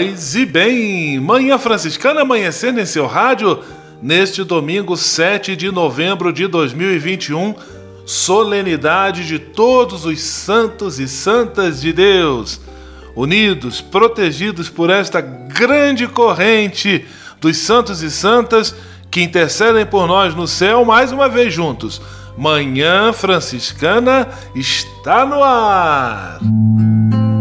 Paz e bem, Manhã Franciscana amanhecendo em seu rádio neste domingo 7 de novembro de 2021, solenidade de todos os santos e santas de Deus, unidos, protegidos por esta grande corrente dos santos e santas que intercedem por nós no céu mais uma vez juntos. Manhã Franciscana está no ar.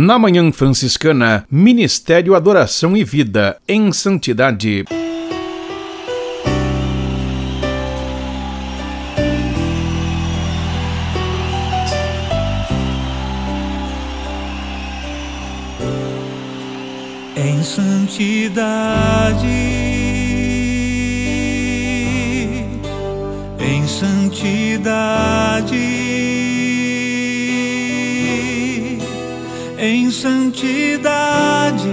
Na Manhã Franciscana, Ministério Adoração e Vida em Santidade. Santidade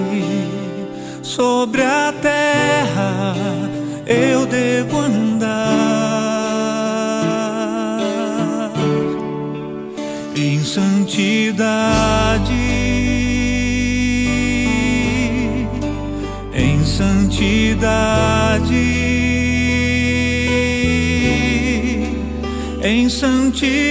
sobre a terra eu devo andar em santidade, em santidade. em santidade,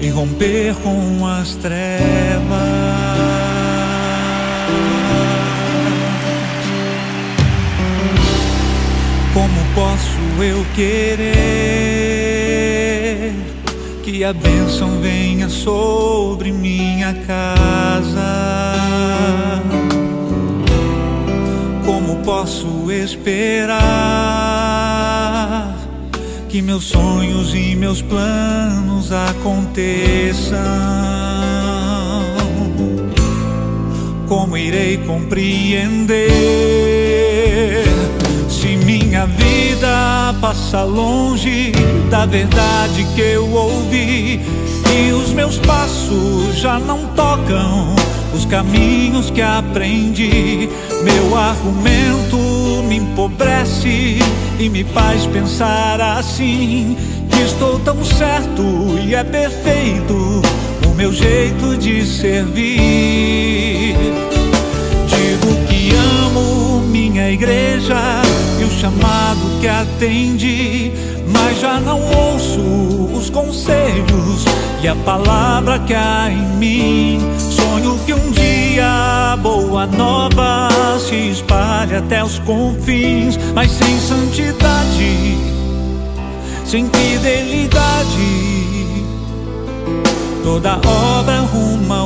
e romper com as trevas. Como posso eu querer que a bênção venha sobre minha casa? posso esperar que meus sonhos e meus planos aconteçam? Como irei compreender se minha vida passa longe da verdade que eu ouvi e os meus passos já não tocam os caminhos que aprendi. Meu argumento me empobrece e me faz pensar assim: que estou tão certo e é perfeito o meu jeito de servir. Digo que amo minha igreja e o chamado que atendi, mas já não ouço os conselhos e a palavra que há em mim. Sonho que um dia a boa nova se espalhe até os confins, mas sem santidade sem fidelidade, toda obra ruma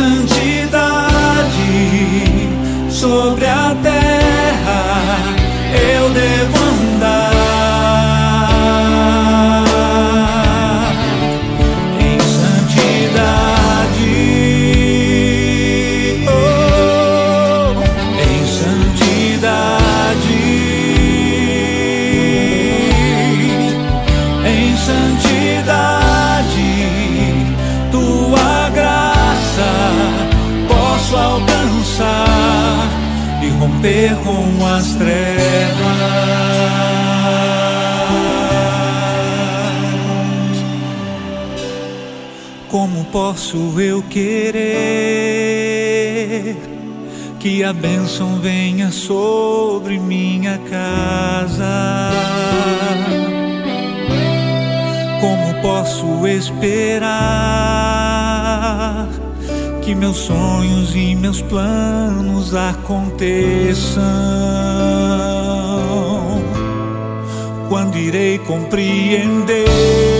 romper que meus sonhos e meus planos aconteçam. Quando irei compreender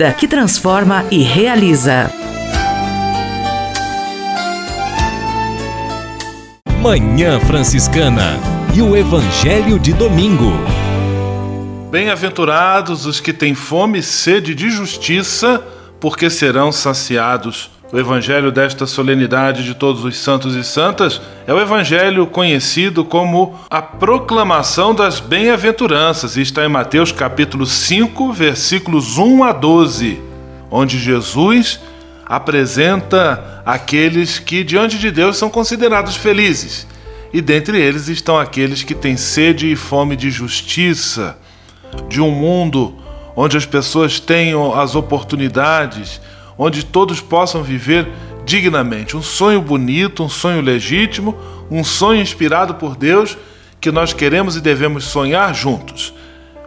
que transforma e realiza. Manhã Franciscana e o Evangelho de Domingo. Bem-aventurados os que têm fome e sede de justiça, porque serão saciados. O evangelho desta solenidade de todos os santos e santas é o evangelho conhecido como a proclamação das bem-aventuranças está em Mateus capítulo 5, versículos 1 a 12, onde Jesus apresenta aqueles que diante de Deus são considerados felizes. E dentre eles estão aqueles que têm sede e fome de justiça, de um mundo onde as pessoas tenham as oportunidades onde todos possam viver dignamente. Um sonho bonito, um sonho legítimo, um sonho inspirado por Deus que nós queremos e devemos sonhar juntos.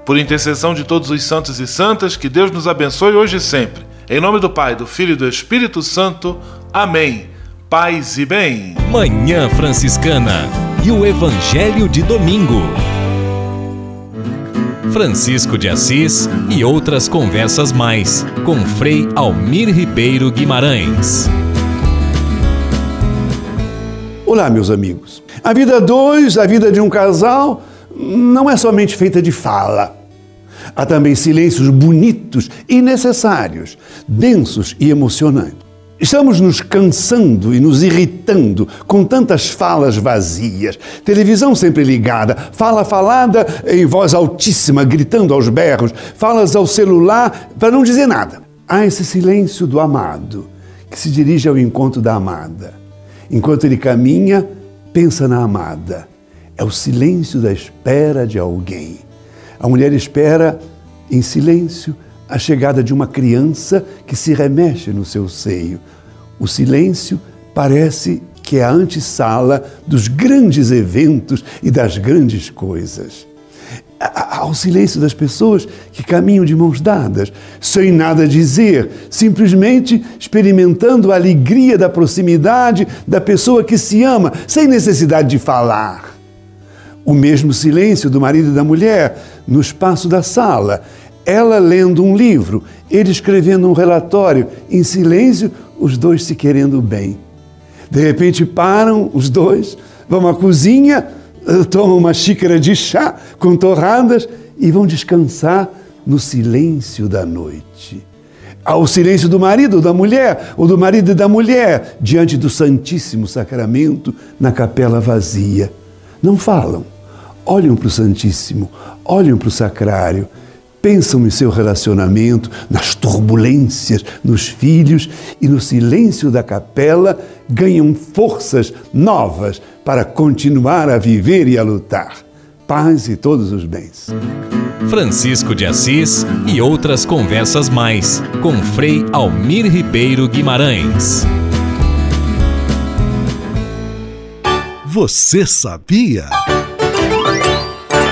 Por intercessão de todos os santos e santas, que Deus nos abençoe hoje e sempre. Em nome do Pai, do Filho e do Espírito Santo. Amém. Paz e bem. Manhã Franciscana e o Evangelho de Domingo. Francisco de Assis e outras conversas mais com Frei Almir Ribeiro Guimarães. Olá, meus amigos. A vida dois, a vida de um casal, não é somente feita de fala. Há também silêncios bonitos e necessários, densos e emocionantes. Estamos nos cansando e nos irritando com tantas falas vazias, televisão sempre ligada, fala falada em voz altíssima, gritando aos berros, falas ao celular para não dizer nada. Há esse silêncio do amado que se dirige ao encontro da amada. Enquanto ele caminha, pensa na amada. É o silêncio da espera de alguém. A mulher espera em silêncio a chegada de uma criança que se remexe no seu seio. O silêncio parece que é a antessala dos grandes eventos e das grandes coisas. Ao silêncio das pessoas que caminham de mãos dadas, sem nada dizer, simplesmente experimentando a alegria da proximidade da pessoa que se ama, sem necessidade de falar. O mesmo silêncio do marido e da mulher no espaço da sala, ela lendo um livro, ele escrevendo um relatório, em silêncio, os dois se querendo bem. De repente param os dois, vão à cozinha, eh, tomam uma xícara de chá com torradas e vão descansar no silêncio da noite. Ao silêncio do marido ou da mulher, ou do marido e da mulher, diante do Santíssimo Sacramento, na capela vazia. Não falam, olham para o Santíssimo, olham para o Sacrário pensam em seu relacionamento, nas turbulências, nos filhos e no silêncio da capela ganham forças novas para continuar a viver e a lutar. Paz e todos os bens. Francisco de Assis e outras conversas mais com Frei Almir Ribeiro Guimarães. Você sabia?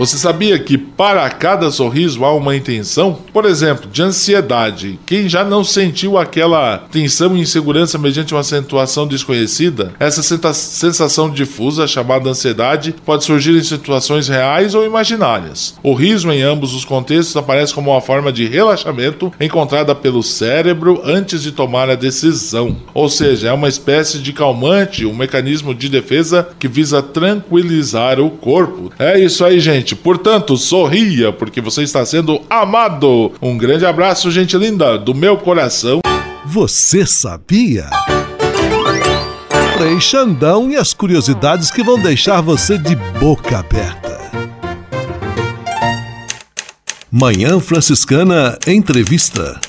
Você sabia que para cada sorriso há uma intenção? Por exemplo, de ansiedade. Quem já não sentiu aquela tensão e insegurança mediante uma acentuação desconhecida? Essa sensação difusa, chamada ansiedade, pode surgir em situações reais ou imaginárias. O riso, em ambos os contextos, aparece como uma forma de relaxamento encontrada pelo cérebro antes de tomar a decisão. Ou seja, é uma espécie de calmante, um mecanismo de defesa que visa tranquilizar o corpo. É isso aí, gente gente. Portanto, sorria, porque você está sendo amado. Um grande abraço, gente linda, do meu coração. Você sabia? Frei Xandão e as curiosidades que vão deixar você de boca aberta. Manhã Franciscana Entrevista.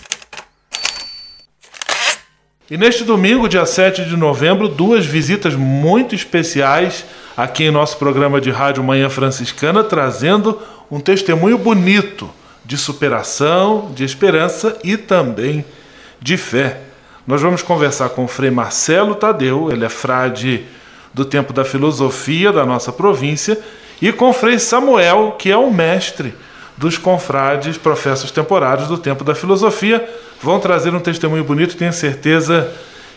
E neste domingo, dia 7 de novembro, duas visitas muito especiais aqui em nosso programa de rádio Manhã Franciscana, trazendo um testemunho bonito de superação, de esperança e também de fé. Nós vamos conversar com o Frei Marcelo Tadeu, ele é frade do tempo da filosofia da nossa província, e com o Frei Samuel, que é o mestre dos confrades professos temporários do tempo da filosofia. Vão trazer um testemunho bonito, tenho certeza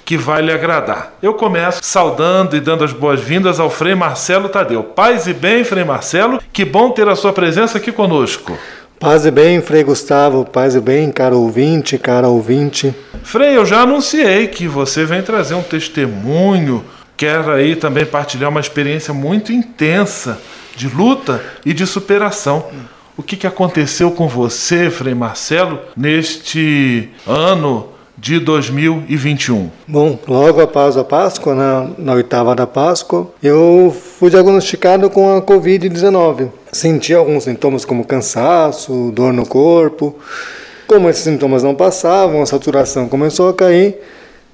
que vai lhe agradar. Eu começo saudando e dando as boas-vindas ao Frei Marcelo Tadeu. Paz e bem, Frei Marcelo, que bom ter a sua presença aqui conosco. Paz e bem, Frei Gustavo, paz e bem, caro ouvinte, cara ouvinte. Frei, eu já anunciei que você vem trazer um testemunho, quer aí também partilhar uma experiência muito intensa de luta e de superação. O que, que aconteceu com você, Frei Marcelo, neste ano de 2021? Bom, logo após a Páscoa, na, na oitava da Páscoa, eu fui diagnosticado com a Covid-19. Senti alguns sintomas como cansaço, dor no corpo. Como esses sintomas não passavam, a saturação começou a cair,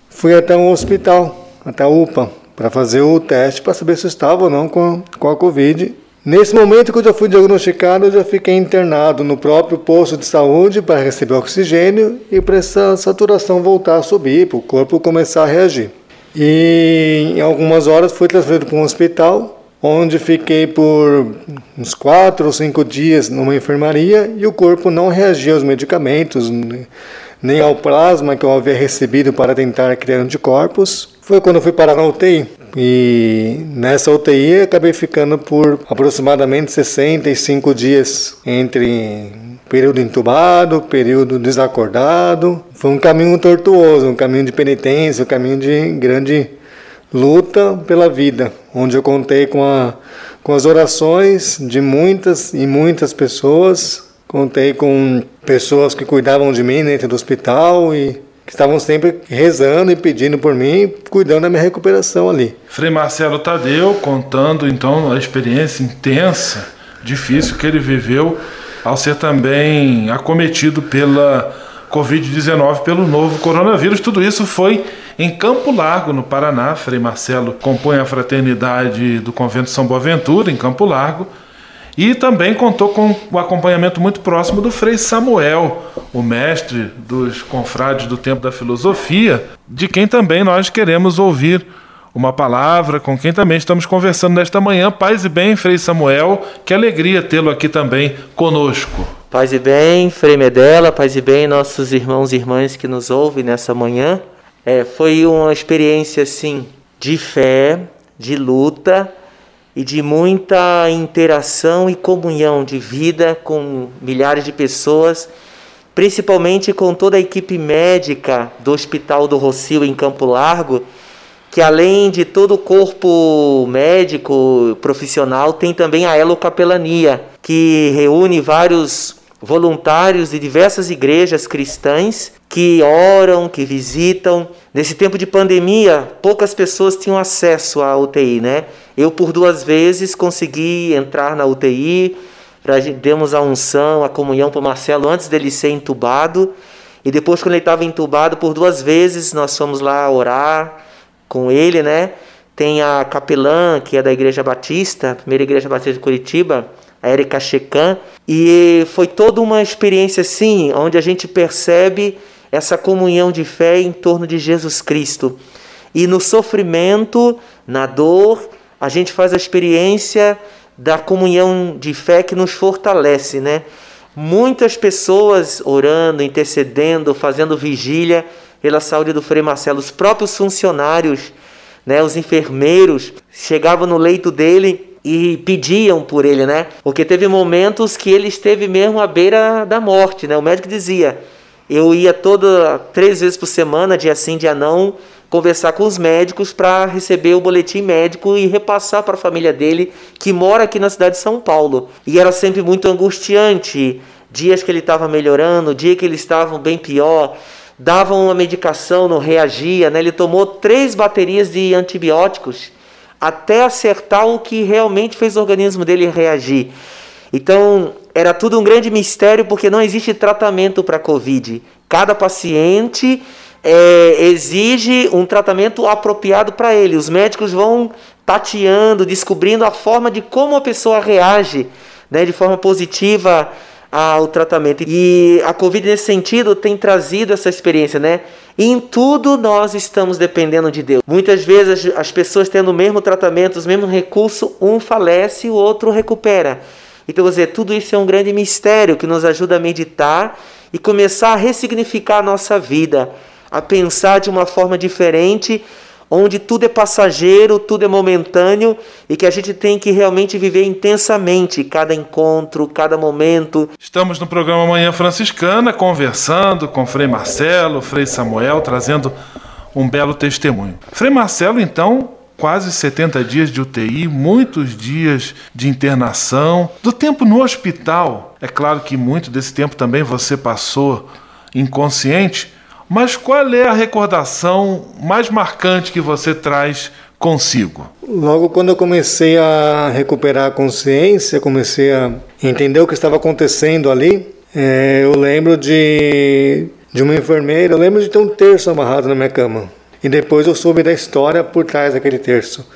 fui até um hospital, até a UPA, para fazer o teste para saber se estava ou não com, com a Covid Nesse momento que eu já fui diagnosticado, eu já fiquei internado no próprio posto de saúde para receber oxigênio e para essa saturação voltar a subir, para o corpo começar a reagir. E em algumas horas fui transferido para um hospital, onde fiquei por uns quatro ou cinco dias numa enfermaria e o corpo não reagia aos medicamentos, nem ao plasma que eu havia recebido para tentar criar anticorpos. Foi quando fui parar na UTI. E nessa UTI acabei ficando por aproximadamente 65 dias entre período entubado, período desacordado. Foi um caminho tortuoso, um caminho de penitência, um caminho de grande luta pela vida, onde eu contei com, a, com as orações de muitas e muitas pessoas. Contei com pessoas que cuidavam de mim dentro do hospital e que estavam sempre rezando e pedindo por mim, cuidando da minha recuperação ali. Frei Marcelo Tadeu contando então a experiência intensa, difícil que ele viveu ao ser também acometido pela Covid-19, pelo novo coronavírus. Tudo isso foi em Campo Largo, no Paraná. Frei Marcelo compõe a fraternidade do Convento São Boaventura, em Campo Largo. E também contou com o acompanhamento muito próximo do Frei Samuel, o mestre dos confrades do Tempo da Filosofia, de quem também nós queremos ouvir uma palavra, com quem também estamos conversando nesta manhã. Paz e bem, Frei Samuel, que alegria tê-lo aqui também conosco. Paz e bem, Frei Medela, paz e bem, nossos irmãos e irmãs que nos ouvem nessa manhã. É, foi uma experiência, assim, de fé, de luta e de muita interação e comunhão de vida com milhares de pessoas, principalmente com toda a equipe médica do Hospital do Rocio em Campo Largo, que além de todo o corpo médico profissional, tem também a Elo Capelania, que reúne vários voluntários de diversas igrejas cristãs que oram, que visitam. Nesse tempo de pandemia, poucas pessoas tinham acesso à UTI, né? Eu por duas vezes consegui entrar na UTI, demos a unção, a comunhão para Marcelo antes dele ser entubado. E depois, quando ele estava entubado, por duas vezes nós fomos lá orar, com ele, né? Tem a capelã, que é da Igreja Batista, primeira Igreja Batista de Curitiba, a Erika Checan, e foi toda uma experiência assim, onde a gente percebe essa comunhão de fé em torno de Jesus Cristo. E no sofrimento, na dor, a gente faz a experiência da comunhão de fé que nos fortalece, né? Muitas pessoas orando, intercedendo, fazendo vigília, pela saúde do Frei Marcelo. Os próprios funcionários, né, os enfermeiros, chegavam no leito dele e pediam por ele, né? Porque teve momentos que ele esteve mesmo à beira da morte, né? O médico dizia: eu ia toda três vezes por semana, dia sim, dia não, conversar com os médicos para receber o boletim médico e repassar para a família dele que mora aqui na cidade de São Paulo. E era sempre muito angustiante. Dias que ele estava melhorando, dia que ele estava bem pior davam uma medicação, não reagia, né? ele tomou três baterias de antibióticos até acertar o que realmente fez o organismo dele reagir. Então, era tudo um grande mistério porque não existe tratamento para Covid. Cada paciente é, exige um tratamento apropriado para ele. Os médicos vão tateando, descobrindo a forma de como a pessoa reage né, de forma positiva ao tratamento. E a Covid, nesse sentido, tem trazido essa experiência, né? em tudo nós estamos dependendo de Deus. Muitas vezes as pessoas tendo o mesmo tratamento, os mesmos recursos, um falece e o outro recupera. Então, quer dizer, tudo isso é um grande mistério que nos ajuda a meditar e começar a ressignificar a nossa vida, a pensar de uma forma diferente onde tudo é passageiro, tudo é momentâneo e que a gente tem que realmente viver intensamente cada encontro, cada momento. Estamos no programa Manhã Franciscana conversando com Frei Marcelo, Frei Samuel, trazendo um belo testemunho. Frei Marcelo, então, quase 70 dias de UTI, muitos dias de internação. Do tempo no hospital, é claro que muito desse tempo também você passou inconsciente, mas qual é a recordação mais marcante que você traz consigo? Logo quando eu comecei a recuperar a consciência, comecei a entender o que estava acontecendo ali, é, eu lembro de, de uma enfermeira, eu lembro de ter um terço amarrado na minha cama. E depois eu soube da história por trás daquele terço.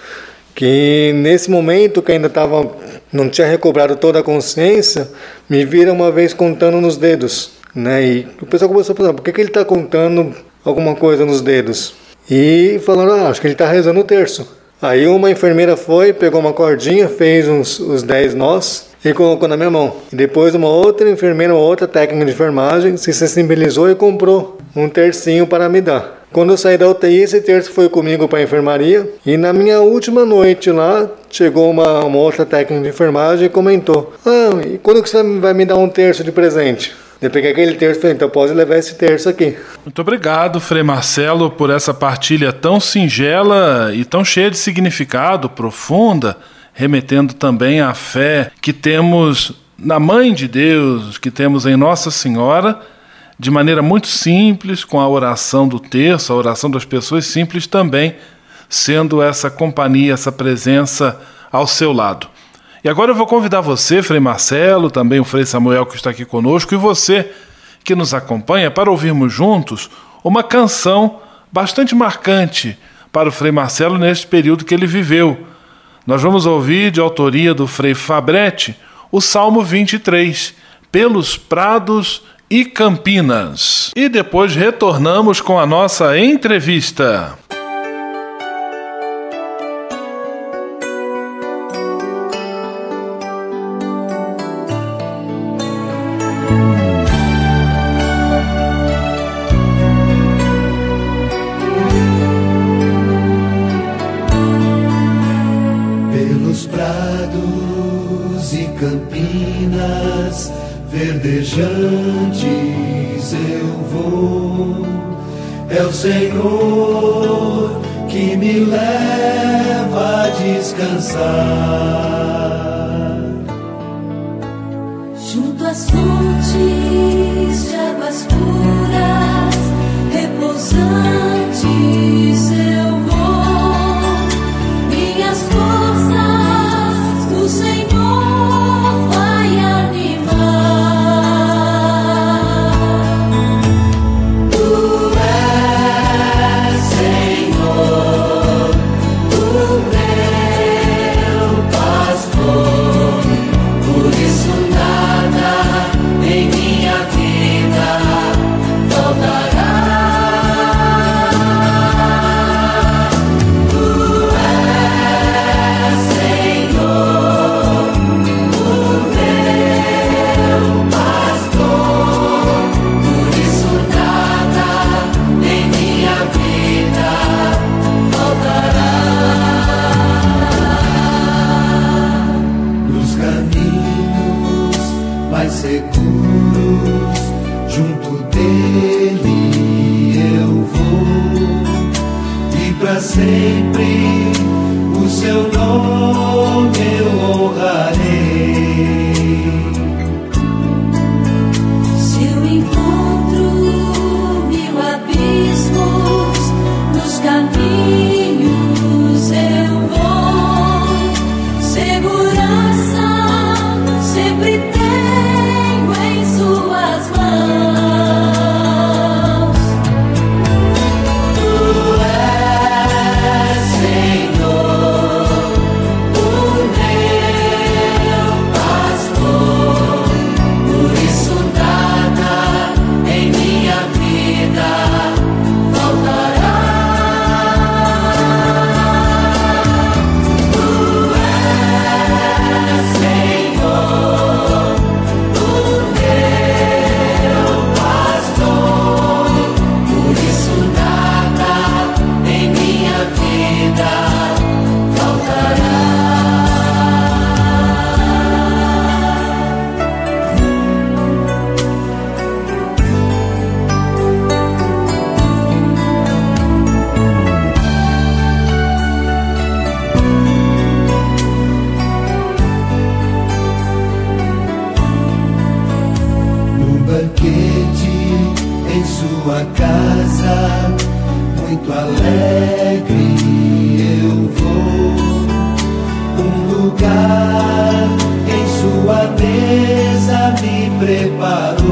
Que nesse momento que ainda estava, não tinha recobrado toda a consciência, me viram uma vez contando nos dedos né? E o pessoal começou a pensar, por que, que ele está contando alguma coisa nos dedos? e falaram: ah, acho que ele está rezando o terço. Aí uma enfermeira foi, pegou uma cordinha, fez uns, os 10 nós e colocou na minha mão. E depois uma outra enfermeira, uma outra técnica de enfermagem se sensibilizou e comprou um tercinho para me dar. Quando eu saí da UTI, esse terço foi comigo para a enfermaria. E na minha última noite lá, chegou uma, uma outra técnica de enfermagem e comentou: Ah, e quando que você vai me dar um terço de presente? Eu peguei aquele terço falei, então pode levar esse terço aqui. Muito obrigado, Frei Marcelo, por essa partilha tão singela e tão cheia de significado, profunda, remetendo também à fé que temos na Mãe de Deus, que temos em Nossa Senhora de maneira muito simples, com a oração do terço, a oração das pessoas simples também, sendo essa companhia, essa presença ao seu lado. E agora eu vou convidar você, Frei Marcelo, também o Frei Samuel que está aqui conosco, e você que nos acompanha para ouvirmos juntos uma canção bastante marcante para o Frei Marcelo neste período que ele viveu. Nós vamos ouvir, de autoria do Frei Fabretti, o Salmo 23, Pelos Prados e Campinas. E depois retornamos com a nossa entrevista. Verdejantes eu vou. É o Senhor que me leva a descansar. Banquete em sua casa, muito alegre eu vou. Um lugar em sua mesa me preparou.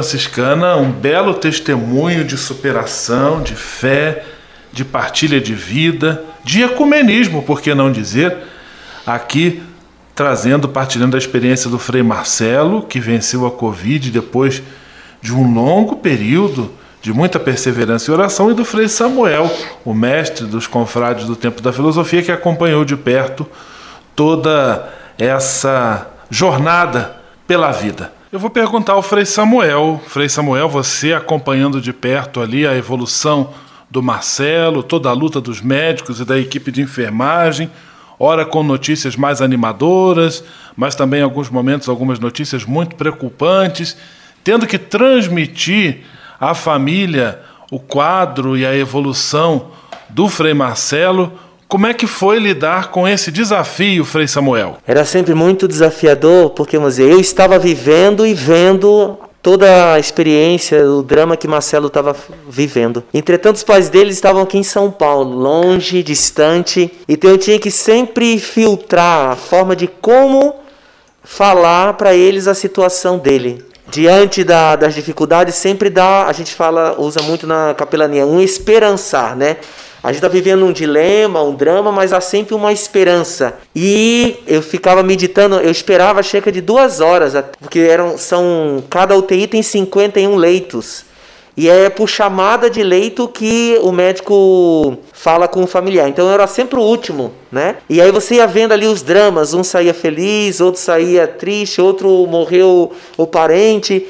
Franciscana, um belo testemunho de superação, de fé, de partilha de vida, de ecumenismo, por que não dizer? Aqui trazendo, partilhando a experiência do Frei Marcelo, que venceu a Covid depois de um longo período de muita perseverança e oração, e do Frei Samuel, o mestre dos confrades do Tempo da Filosofia, que acompanhou de perto toda essa jornada pela vida. Eu vou perguntar ao Frei Samuel. Frei Samuel, você acompanhando de perto ali a evolução do Marcelo, toda a luta dos médicos e da equipe de enfermagem, ora com notícias mais animadoras, mas também em alguns momentos algumas notícias muito preocupantes, tendo que transmitir à família o quadro e a evolução do Frei Marcelo. Como é que foi lidar com esse desafio, Frei Samuel? Era sempre muito desafiador, porque vamos dizer, eu estava vivendo e vendo toda a experiência, o drama que Marcelo estava vivendo. Entretanto, os pais dele estavam aqui em São Paulo, longe, distante, então eu tinha que sempre filtrar a forma de como falar para eles a situação dele. Diante da, das dificuldades, sempre dá, a gente fala, usa muito na capelania, um esperançar, né? A gente está vivendo um dilema, um drama, mas há sempre uma esperança. E eu ficava meditando, eu esperava cerca de duas horas, porque eram, são, cada UTI tem 51 leitos. E é por chamada de leito que o médico fala com o familiar. Então eu era sempre o último, né? E aí você ia vendo ali os dramas, um saía feliz, outro saía triste, outro morreu o parente.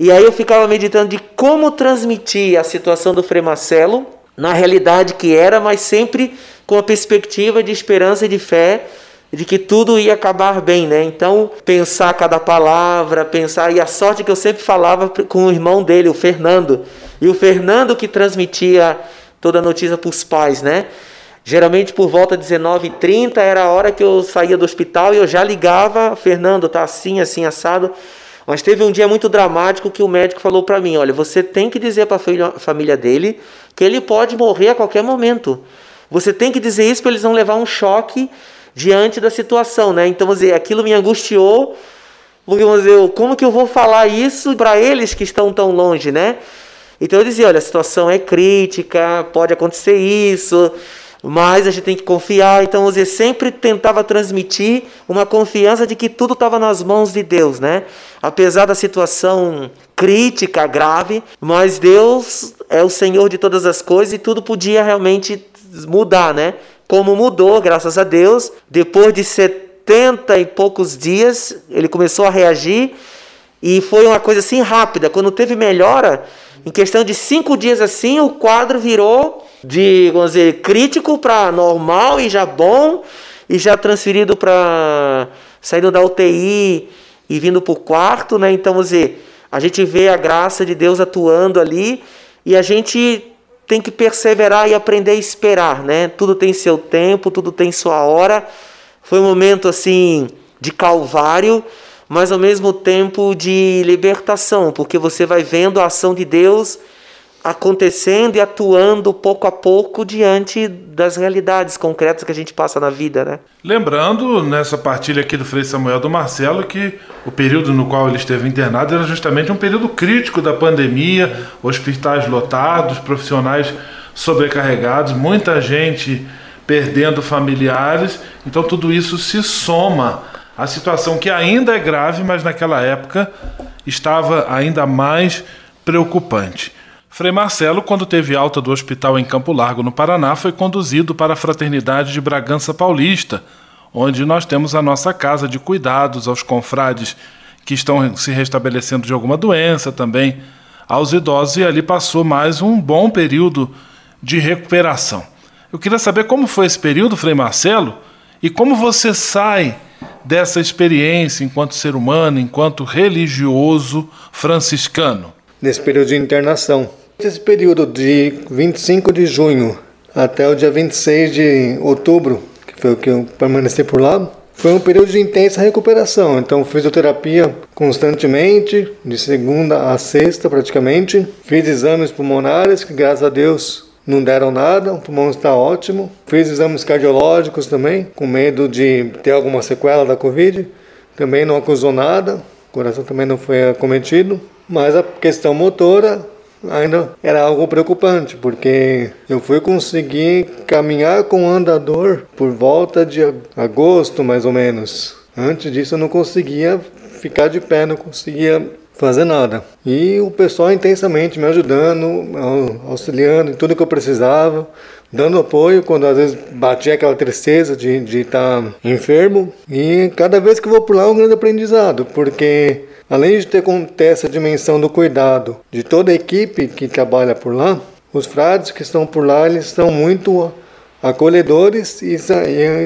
E aí eu ficava meditando de como transmitir a situação do Frei Marcelo na realidade que era, mas sempre com a perspectiva de esperança e de fé de que tudo ia acabar bem, né? Então, pensar cada palavra, pensar e a sorte que eu sempre falava com o irmão dele, o Fernando, e o Fernando que transmitia toda a notícia para os pais, né? Geralmente por volta de 19h30 era a hora que eu saía do hospital e eu já ligava, Fernando, tá assim, assim, assado. Mas teve um dia muito dramático que o médico falou para mim: olha, você tem que dizer para a família dele que ele pode morrer a qualquer momento. Você tem que dizer isso para eles não levar um choque diante da situação, né? Então, dizer, aquilo me angustiou, porque dizer, como que eu vou falar isso para eles que estão tão longe, né? Então eu dizia, olha, a situação é crítica, pode acontecer isso, mas a gente tem que confiar. Então, dizer, sempre tentava transmitir uma confiança de que tudo estava nas mãos de Deus, né? Apesar da situação crítica, grave, mas Deus é o Senhor de todas as coisas e tudo podia realmente mudar, né? Como mudou, graças a Deus, depois de 70 e poucos dias, ele começou a reagir e foi uma coisa assim rápida. Quando teve melhora, em questão de cinco dias assim, o quadro virou de, vamos dizer, crítico para normal e já bom, e já transferido para saindo da UTI e vindo para o quarto, né? Então, vamos dizer, a gente vê a graça de Deus atuando ali e a gente tem que perseverar e aprender a esperar, né? Tudo tem seu tempo, tudo tem sua hora. Foi um momento assim de calvário, mas ao mesmo tempo de libertação, porque você vai vendo a ação de Deus acontecendo e atuando pouco a pouco diante das realidades concretas que a gente passa na vida, né? Lembrando nessa partilha aqui do Frei Samuel do Marcelo que o período no qual ele esteve internado era justamente um período crítico da pandemia, hospitais lotados, profissionais sobrecarregados, muita gente perdendo familiares, então tudo isso se soma à situação que ainda é grave, mas naquela época estava ainda mais preocupante. Frei Marcelo, quando teve alta do hospital em Campo Largo, no Paraná, foi conduzido para a Fraternidade de Bragança Paulista, onde nós temos a nossa casa de cuidados aos confrades que estão se restabelecendo de alguma doença, também aos idosos, e ali passou mais um bom período de recuperação. Eu queria saber como foi esse período, Frei Marcelo, e como você sai dessa experiência enquanto ser humano, enquanto religioso franciscano. Nesse período de internação. Esse período de 25 de junho até o dia 26 de outubro, que foi o que eu permaneci por lá, foi um período de intensa recuperação. Então, fisioterapia constantemente, de segunda a sexta praticamente. Fiz exames pulmonares, que graças a Deus não deram nada, o pulmão está ótimo. Fiz exames cardiológicos também, com medo de ter alguma sequela da Covid. Também não acusou nada, coração também não foi acometido, mas a questão motora ainda era algo preocupante, porque eu fui conseguir caminhar com o andador por volta de agosto, mais ou menos. Antes disso eu não conseguia ficar de pé, não conseguia fazer nada. E o pessoal intensamente me ajudando, auxiliando em tudo que eu precisava, dando apoio quando às vezes batia aquela tristeza de de estar enfermo. E cada vez que eu vou por lá é um grande aprendizado, porque além de ter, ter essa dimensão do cuidado de toda a equipe que trabalha por lá, os frades que estão por lá, eles são muito acolhedores e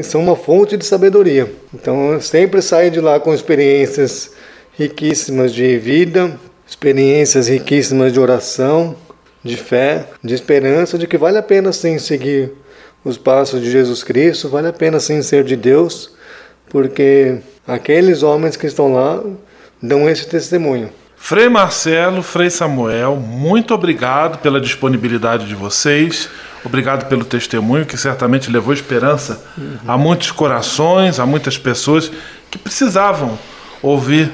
são uma fonte de sabedoria. Então eu sempre saio de lá com experiências riquíssimas de vida, experiências riquíssimas de oração, de fé, de esperança, de que vale a pena sim seguir os passos de Jesus Cristo, vale a pena sim ser de Deus, porque aqueles homens que estão lá dão esse testemunho. Frei Marcelo, Frei Samuel, muito obrigado pela disponibilidade de vocês. Obrigado pelo testemunho que certamente levou esperança uhum. a muitos corações, a muitas pessoas que precisavam ouvir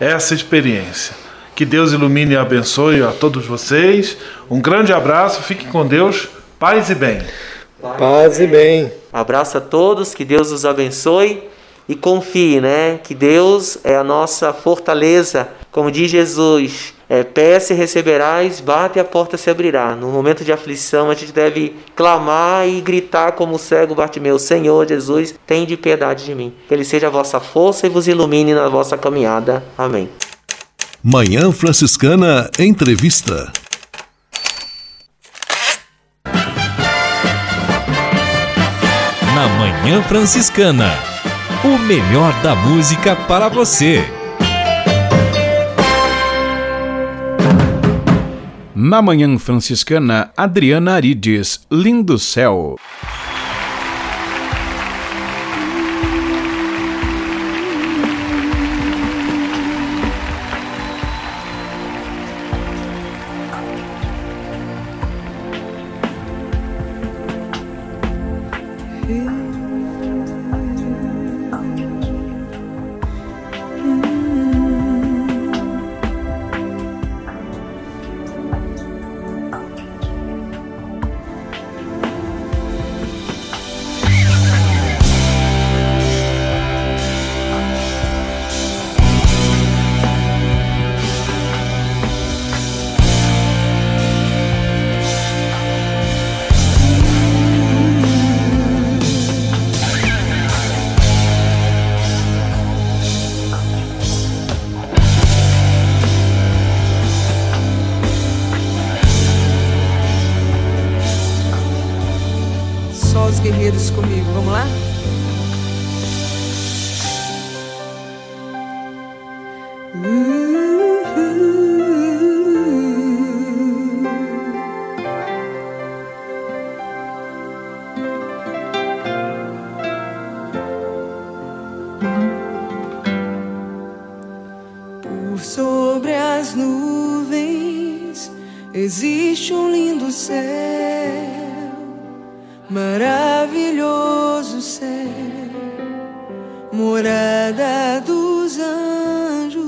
essa experiência. Que Deus ilumine e abençoe a todos vocês. Um grande abraço, fiquem com Deus, paz e bem. Paz e bem. abraço a todos, que Deus os abençoe e confie, né? Que Deus é a nossa fortaleza, como diz Jesus. É, peça e receberás, bate e a porta se abrirá. No momento de aflição, a gente deve clamar e gritar como o cego Bartimeu: Senhor Jesus, tem de piedade de mim. Que Ele seja a vossa força e vos ilumine na vossa caminhada. Amém. Manhã Franciscana Entrevista. Na Manhã Franciscana, o melhor da música para você. Na Manhã Franciscana, Adriana Arides, Lindo Céu. Existe um lindo céu, maravilhoso céu, morada dos anjos.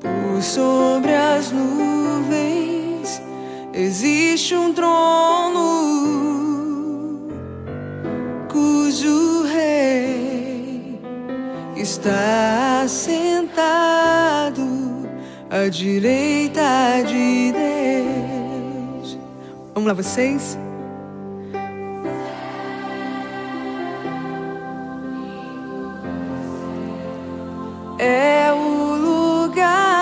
Por sobre as nuvens existe um trono cujo rei está sentado à direita de Deus. Vamos lá, vocês? É o lugar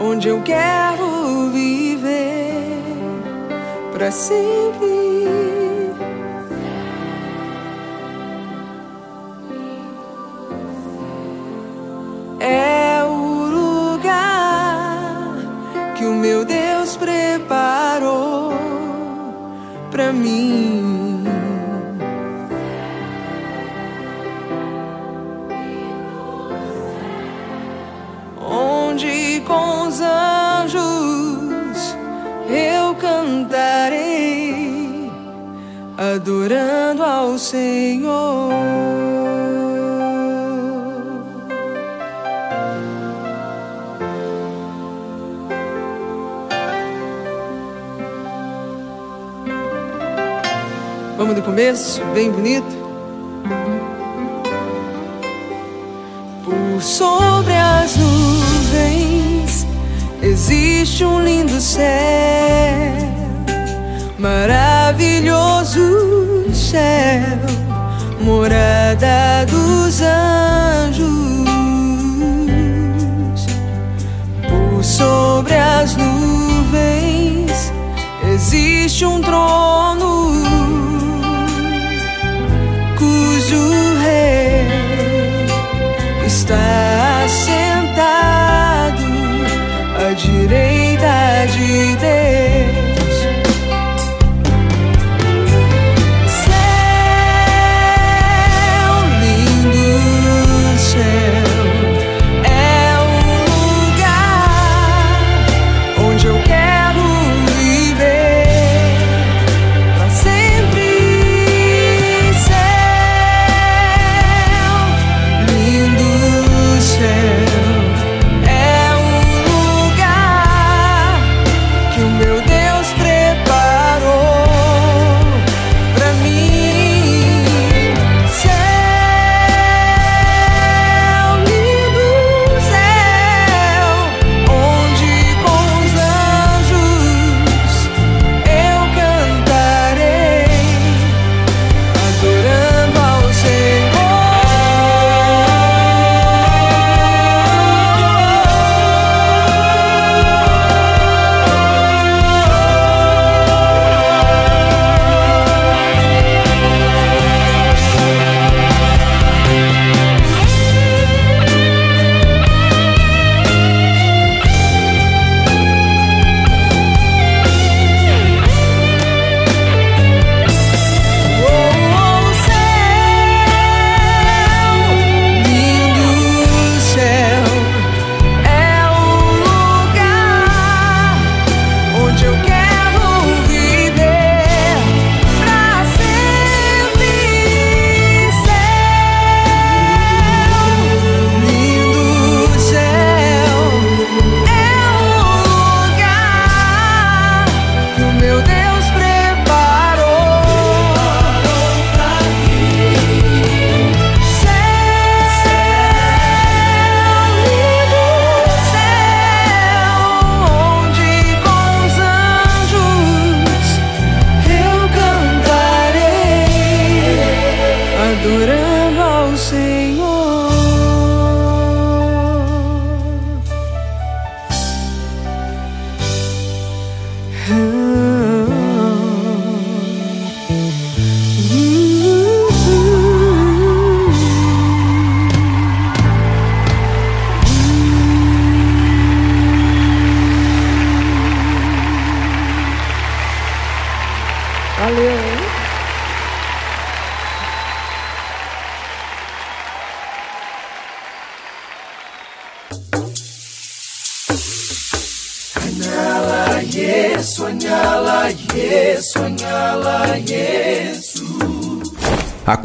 onde eu quero viver para sempre. Para mim. Onde com os anjos eu cantarei, adorando ao Senhor. Começo, bem bonito. Por sobre as nuvens existe um lindo céu, maravilhoso céu, morada dos anjos. Por sobre as nuvens existe um trono está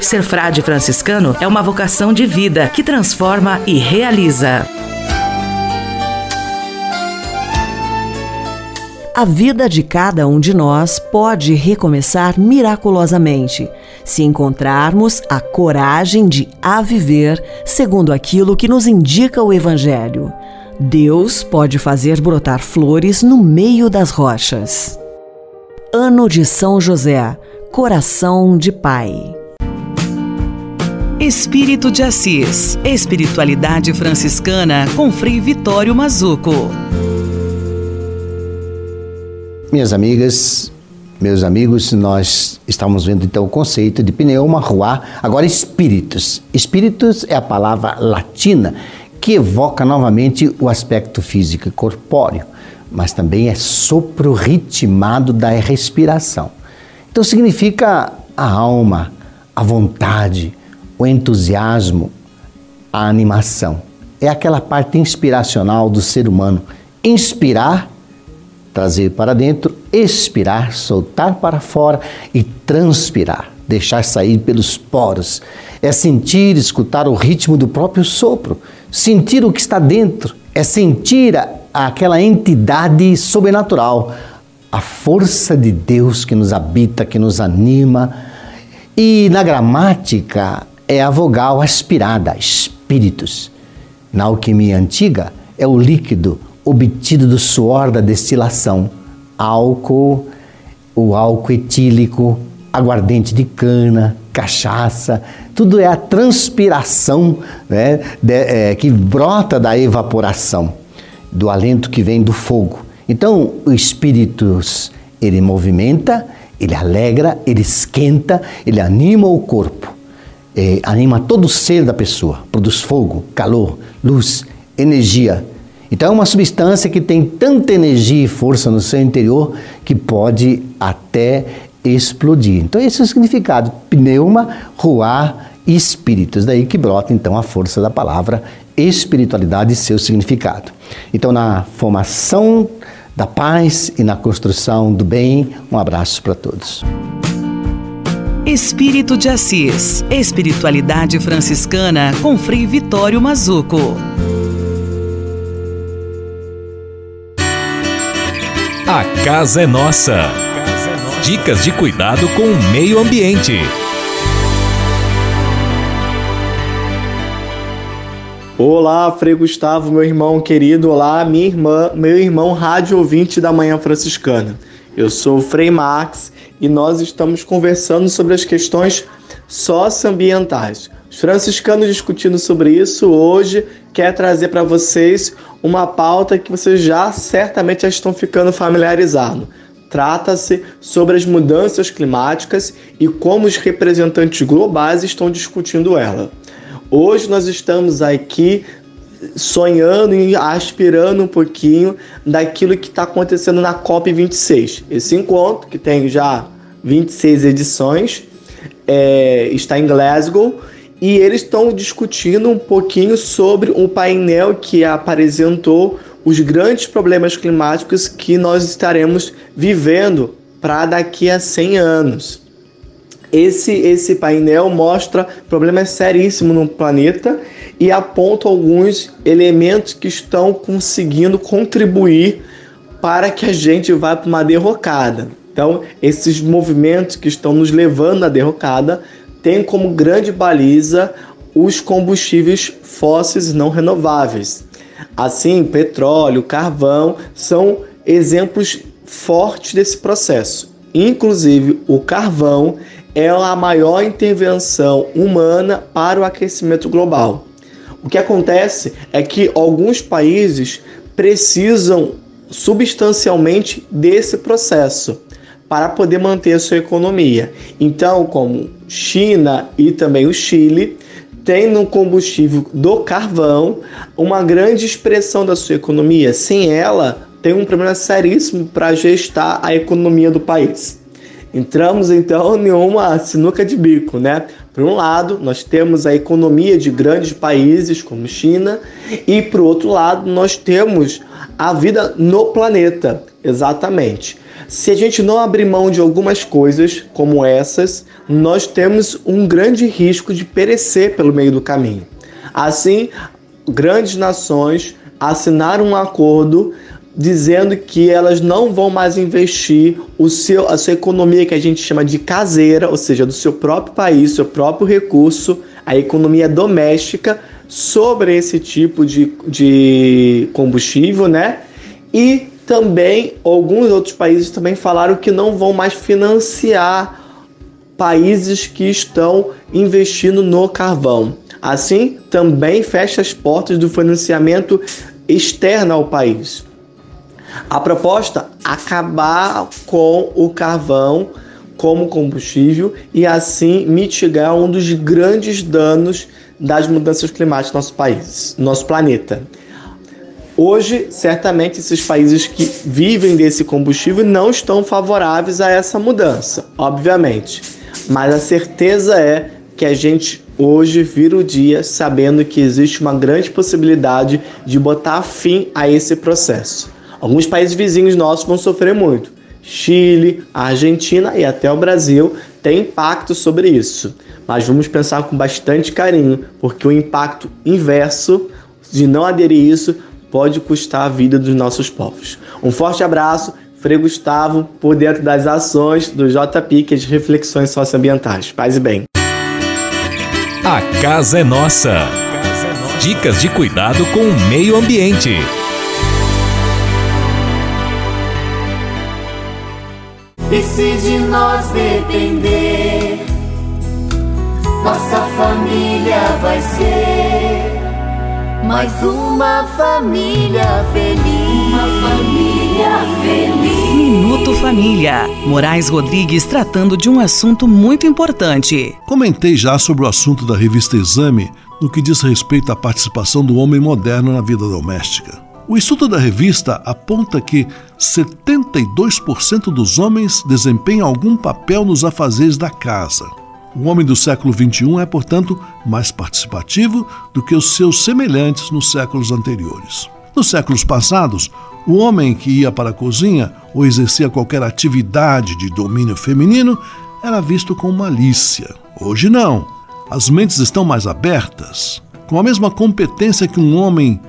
Ser frade franciscano é uma vocação de vida que transforma e realiza. A vida de cada um de nós pode recomeçar miraculosamente se encontrarmos a coragem de a viver segundo aquilo que nos indica o Evangelho. Deus pode fazer brotar flores no meio das rochas. Ano de São José, coração de Pai. Espírito de Assis, Espiritualidade Franciscana com Frei Vitório Mazuco. Minhas amigas, meus amigos, nós estamos vendo então o conceito de pneuma, ruá, agora espíritos. Espíritos é a palavra latina que evoca novamente o aspecto físico e corpóreo, mas também é sopro ritmado da respiração. Então significa a alma, a vontade, o entusiasmo, a animação. É aquela parte inspiracional do ser humano. Inspirar, trazer para dentro, expirar, soltar para fora e transpirar, deixar sair pelos poros. É sentir, escutar o ritmo do próprio sopro, sentir o que está dentro, é sentir a, aquela entidade sobrenatural, a força de Deus que nos habita, que nos anima. E na gramática, é a vogal aspirada, espíritos. Na alquimia antiga, é o líquido obtido do suor da destilação, álcool, o álcool etílico, aguardente de cana, cachaça, tudo é a transpiração né, de, é, que brota da evaporação, do alento que vem do fogo. Então, o espíritus, ele movimenta, ele alegra, ele esquenta, ele anima o corpo é, anima todo o ser da pessoa, produz fogo, calor, luz, energia. Então é uma substância que tem tanta energia e força no seu interior que pode até explodir. Então esse é o significado, pneuma, ruar e espíritos. Daí que brota então a força da palavra espiritualidade e seu significado. Então na formação da paz e na construção do bem, um abraço para todos. Espírito de Assis, Espiritualidade Franciscana com Frei Vitório Mazuco. A casa é nossa. Dicas de cuidado com o meio ambiente. Olá, Frei Gustavo, meu irmão querido. Olá, minha irmã, meu irmão rádio ouvinte da Manhã Franciscana. Eu sou o Frei Max e nós estamos conversando sobre as questões socioambientais. Os franciscanos discutindo sobre isso hoje quer trazer para vocês uma pauta que vocês já certamente já estão ficando familiarizados. Trata-se sobre as mudanças climáticas e como os representantes globais estão discutindo ela. Hoje nós estamos aqui sonhando e aspirando um pouquinho daquilo que está acontecendo na COP26. Esse encontro, que tem já 26 edições, é, está em Glasgow e eles estão discutindo um pouquinho sobre um painel que apresentou os grandes problemas climáticos que nós estaremos vivendo para daqui a 100 anos. Esse, esse painel mostra problemas seríssimos no planeta e aponta alguns elementos que estão conseguindo contribuir para que a gente vá para uma derrocada. Então, esses movimentos que estão nos levando à derrocada têm como grande baliza os combustíveis fósseis não renováveis. Assim, petróleo, carvão são exemplos fortes desse processo. Inclusive, o carvão é a maior intervenção humana para o aquecimento global. O que acontece é que alguns países precisam substancialmente desse processo para poder manter a sua economia. Então, como China e também o Chile, tem no combustível do carvão uma grande expressão da sua economia. Sem ela, tem um problema seríssimo para gestar a economia do país. Entramos então em uma sinuca de bico, né? Por um lado, nós temos a economia de grandes países como China, e por outro lado, nós temos a vida no planeta, exatamente. Se a gente não abrir mão de algumas coisas como essas, nós temos um grande risco de perecer pelo meio do caminho. Assim, grandes nações assinaram um acordo dizendo que elas não vão mais investir o seu, a sua economia que a gente chama de caseira, ou seja, do seu próprio país, seu próprio recurso, a economia doméstica, sobre esse tipo de, de combustível, né? E também alguns outros países também falaram que não vão mais financiar países que estão investindo no carvão. Assim, também fecha as portas do financiamento externo ao país. A proposta acabar com o carvão como combustível e assim mitigar um dos grandes danos das mudanças climáticas no nosso país, no nosso planeta. Hoje, certamente, esses países que vivem desse combustível não estão favoráveis a essa mudança, obviamente. Mas a certeza é que a gente hoje vira o dia sabendo que existe uma grande possibilidade de botar fim a esse processo. Alguns países vizinhos nossos vão sofrer muito. Chile, Argentina e até o Brasil têm impacto sobre isso. Mas vamos pensar com bastante carinho, porque o impacto inverso de não aderir isso pode custar a vida dos nossos povos. Um forte abraço, Frei Gustavo, por dentro das ações do JPI, que é de reflexões socioambientais. Paz e bem. A casa é nossa. Dicas de cuidado com o meio ambiente. E se de nós depender, nossa família vai ser mais uma família feliz. Uma família feliz. Minuto Família. Moraes Rodrigues tratando de um assunto muito importante. Comentei já sobre o assunto da revista Exame no que diz respeito à participação do homem moderno na vida doméstica. O estudo da revista aponta que 72% dos homens desempenham algum papel nos afazeres da casa. O homem do século XXI é, portanto, mais participativo do que os seus semelhantes nos séculos anteriores. Nos séculos passados, o homem que ia para a cozinha ou exercia qualquer atividade de domínio feminino era visto com malícia. Hoje não. As mentes estão mais abertas. Com a mesma competência que um homem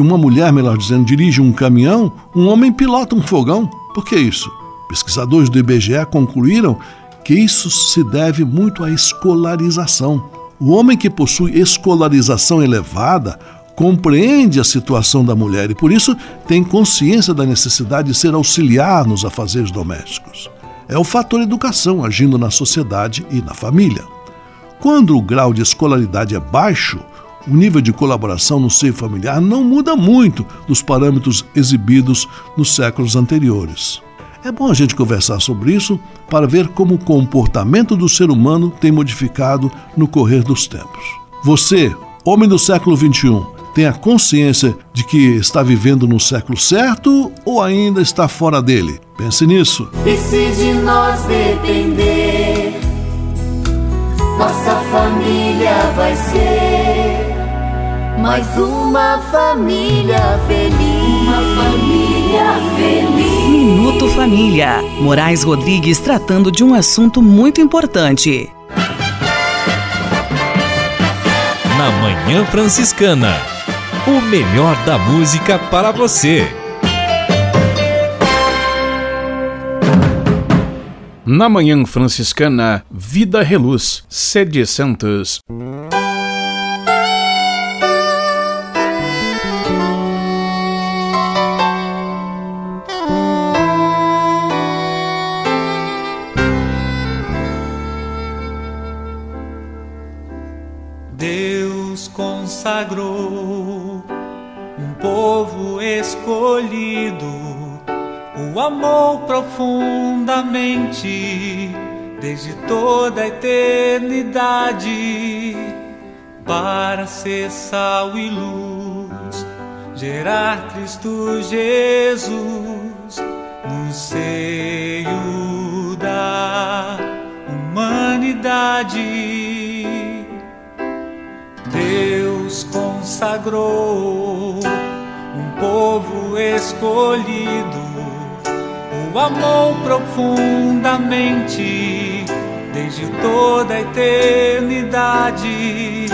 que uma mulher, melhor dizendo, dirige um caminhão, um homem pilota um fogão. Por que isso? Pesquisadores do IBGE concluíram que isso se deve muito à escolarização. O homem que possui escolarização elevada compreende a situação da mulher e, por isso, tem consciência da necessidade de ser auxiliar nos afazeres domésticos. É o fator educação agindo na sociedade e na família. Quando o grau de escolaridade é baixo, o nível de colaboração no seio familiar não muda muito dos parâmetros exibidos nos séculos anteriores. É bom a gente conversar sobre isso para ver como o comportamento do ser humano tem modificado no correr dos tempos. Você, homem do século XXI, tem a consciência de que está vivendo no século certo ou ainda está fora dele? Pense nisso. E se de nós depender, nossa família vai ser mais uma família feliz. Uma família feliz. Minuto Família. Moraes Rodrigues tratando de um assunto muito importante. Na Manhã Franciscana. O melhor da música para você. Na Manhã Franciscana, Vida Reluz, Sede Santos. Escolhido, o amor profundamente desde toda a eternidade para ser sal e luz, gerar Cristo Jesus no seio da humanidade. Deus consagrou povo escolhido, o amor profundamente desde toda a eternidade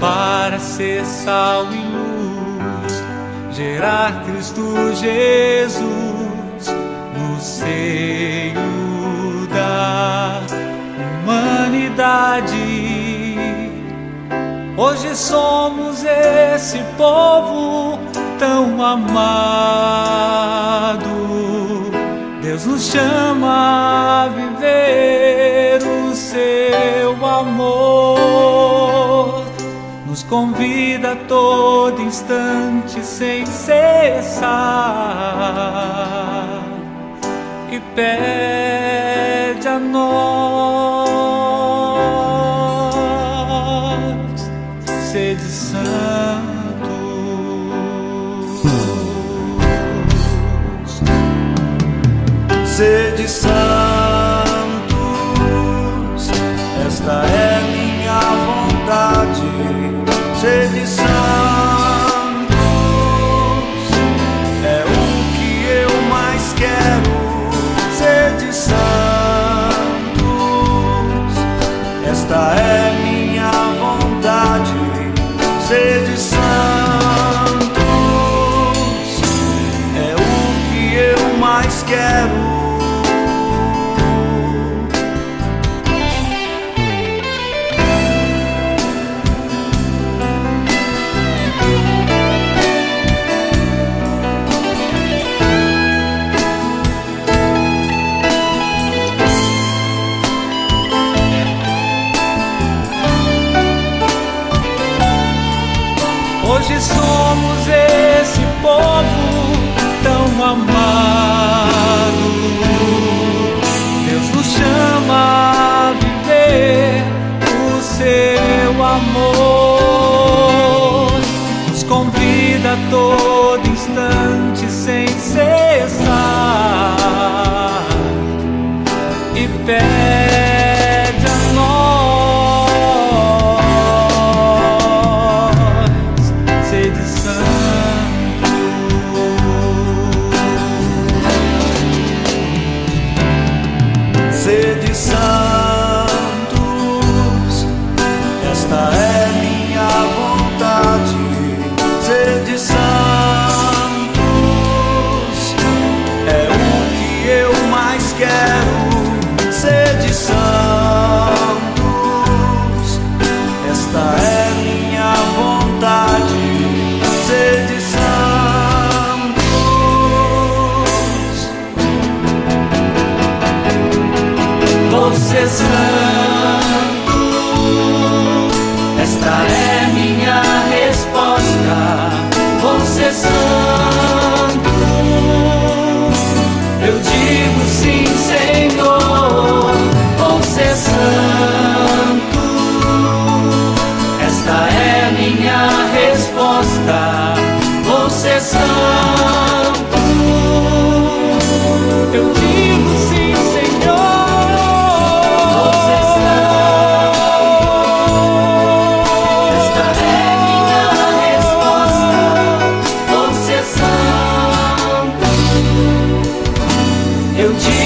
para ser sal e luz, gerar Cristo Jesus no seio da humanidade. Hoje somos esse povo tão amado. Deus nos chama a viver o seu amor. Nos convida a todo instante sem cessar e pede a nós Hoje somos esse povo tão amado. Deus nos chama a viver o seu amor. Eu digo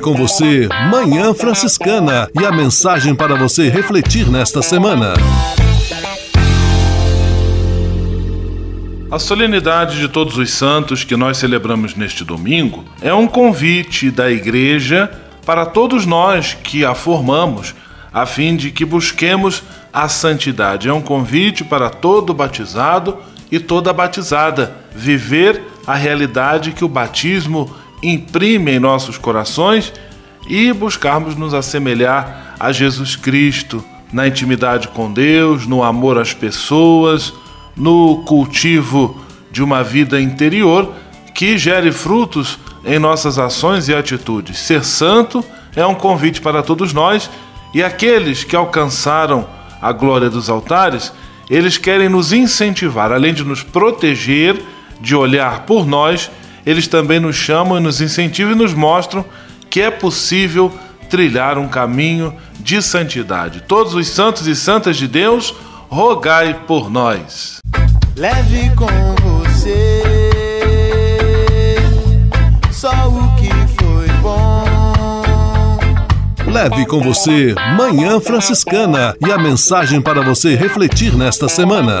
com você Manhã Franciscana e a mensagem para você refletir nesta semana. A solenidade de Todos os Santos que nós celebramos neste domingo é um convite da Igreja para todos nós que a formamos, a fim de que busquemos a santidade. É um convite para todo batizado e toda batizada viver a realidade que o batismo imprime em nossos corações e buscarmos nos assemelhar a Jesus Cristo na intimidade com Deus, no amor às pessoas, no cultivo de uma vida interior que gere frutos em nossas ações e atitudes. Ser santo é um convite para todos nós e aqueles que alcançaram a glória dos altares, eles querem nos incentivar, além de nos proteger, de olhar por nós, eles também nos chamam e nos incentivam e nos mostram que é possível trilhar um caminho de santidade. Todos os santos e santas de Deus, rogai por nós. Leve com você só o que foi bom. Leve com você Manhã Franciscana e a mensagem para você refletir nesta semana.